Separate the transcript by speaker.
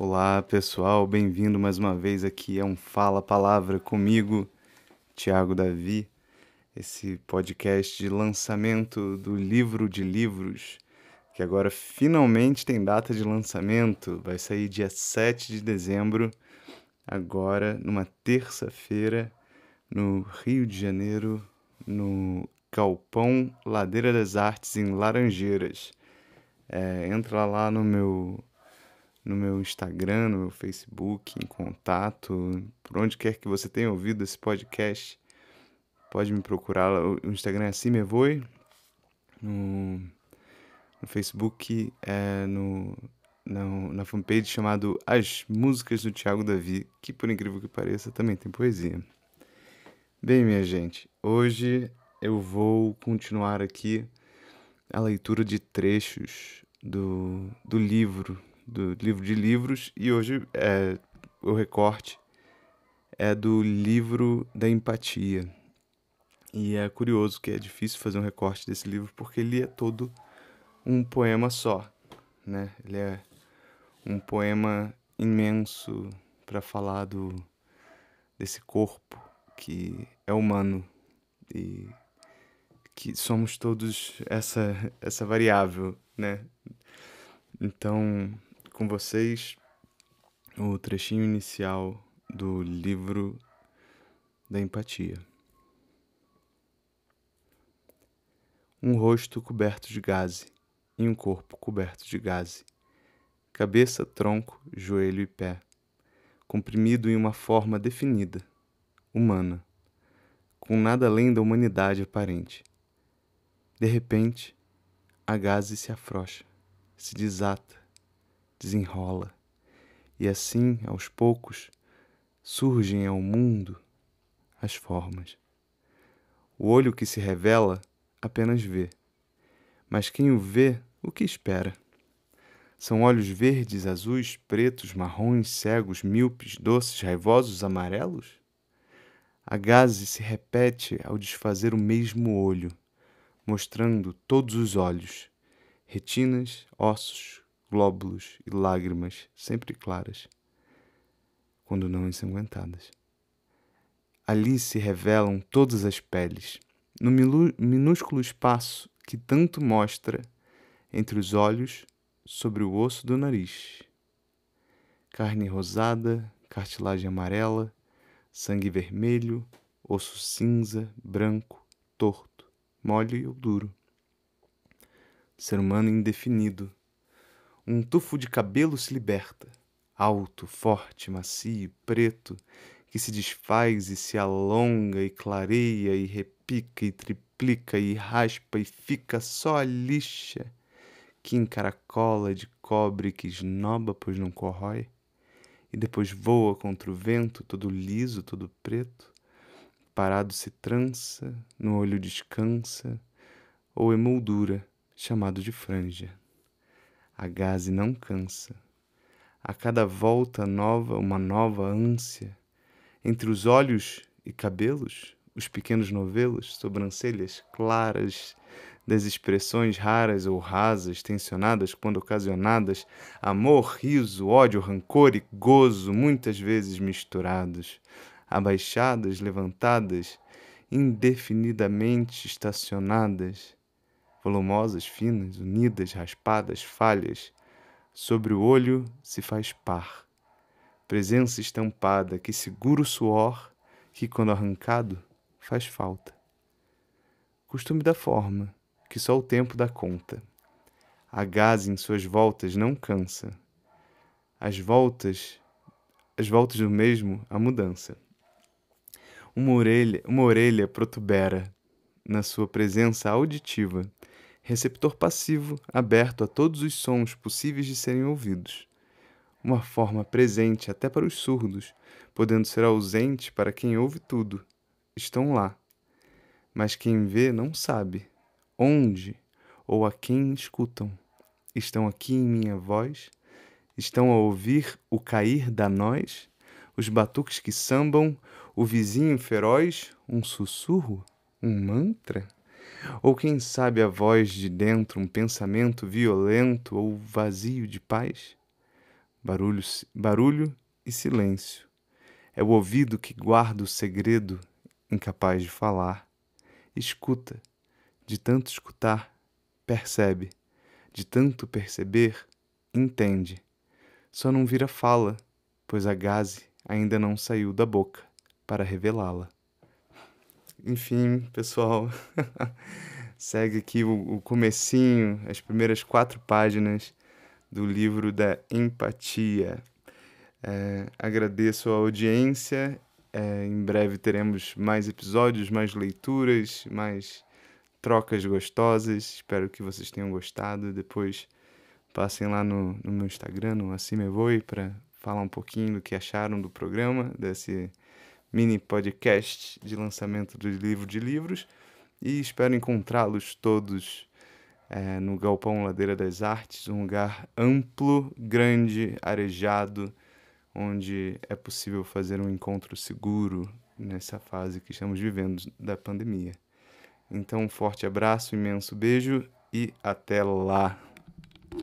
Speaker 1: Olá pessoal, bem-vindo mais uma vez aqui a um Fala Palavra comigo, Tiago Davi, esse podcast de lançamento do livro de livros, que agora finalmente tem data de lançamento, vai sair dia 7 de dezembro, agora numa terça-feira, no Rio de Janeiro, no Galpão Ladeira das Artes, em Laranjeiras. É, entra lá no meu no meu Instagram, no meu Facebook, em contato, por onde quer que você tenha ouvido esse podcast, pode me procurar. O Instagram é assim Voi, no, no Facebook é no, na, na fanpage chamado As Músicas do Tiago Davi, que por incrível que pareça também tem poesia. Bem, minha gente, hoje eu vou continuar aqui a leitura de trechos do, do livro do livro de livros e hoje é, o recorte é do livro da empatia. E é curioso que é difícil fazer um recorte desse livro porque ele é todo um poema só, né? Ele é um poema imenso para falar do desse corpo que é humano e que somos todos essa essa variável, né? Então, com vocês o trechinho inicial do livro da empatia. Um rosto coberto de gaze e um corpo coberto de gaze. Cabeça, tronco, joelho e pé. Comprimido em uma forma definida, humana, com nada além da humanidade aparente. De repente, a gaze se afrouxa, se desata, desenrola, e assim, aos poucos, surgem ao mundo as formas. O olho que se revela apenas vê, mas quem o vê, o que espera? São olhos verdes, azuis, pretos, marrons, cegos, míopes, doces, raivosos, amarelos? A gaze se repete ao desfazer o mesmo olho, mostrando todos os olhos, retinas, ossos, glóbulos e lágrimas sempre claras, quando não ensanguentadas. Ali se revelam todas as peles, no minúsculo espaço que tanto mostra entre os olhos sobre o osso do nariz. Carne rosada, cartilagem amarela, sangue vermelho, osso cinza, branco, torto, mole ou duro. Ser humano indefinido, um tufo de cabelo se liberta, alto, forte, macio, preto, que se desfaz e se alonga e clareia e repica e triplica e raspa e fica só a lixa que encaracola de cobre que esnoba pois não corrói e depois voa contra o vento todo liso, todo preto, parado se trança, no olho descansa, ou emoldura, chamado de franja. A gaze não cansa. A cada volta nova, uma nova ânsia. Entre os olhos e cabelos, os pequenos novelos, sobrancelhas claras das expressões raras ou rasas, tensionadas quando ocasionadas, amor, riso, ódio, rancor e gozo, muitas vezes misturados, abaixadas, levantadas, indefinidamente estacionadas volumosas, finas, unidas, raspadas, falhas. Sobre o olho se faz par. Presença estampada que segura o suor, que, quando arrancado, faz falta. Costume da forma, que só o tempo dá conta. A gás em suas voltas não cansa. As voltas, as voltas do mesmo, a mudança. Uma orelha, uma orelha protubera na sua presença auditiva receptor passivo aberto a todos os sons possíveis de serem ouvidos. Uma forma presente até para os surdos, podendo ser ausente para quem ouve tudo. Estão lá. Mas quem vê não sabe onde ou a quem escutam. Estão aqui em minha voz? Estão a ouvir o cair da noz? Os batuques que sambam, o vizinho feroz, um sussurro, um mantra? Ou quem sabe a voz de dentro, um pensamento violento ou vazio de paz? barulho, barulho e silêncio. É o ouvido que guarda o segredo, incapaz de falar. Escuta, de tanto escutar, percebe, de tanto perceber, entende. Só não vira fala, pois a gaze ainda não saiu da boca para revelá-la. Enfim, pessoal, segue aqui o, o comecinho, as primeiras quatro páginas do livro da empatia. É, agradeço a audiência. É, em breve teremos mais episódios, mais leituras, mais trocas gostosas. Espero que vocês tenham gostado. Depois passem lá no, no meu Instagram, no Assim Me Voe, para falar um pouquinho do que acharam do programa, desse mini podcast de lançamento do livro de livros. E espero encontrá-los todos é, no Galpão Ladeira das Artes, um lugar amplo, grande, arejado, onde é possível fazer um encontro seguro nessa fase que estamos vivendo da pandemia. Então, um forte abraço, imenso beijo e até lá!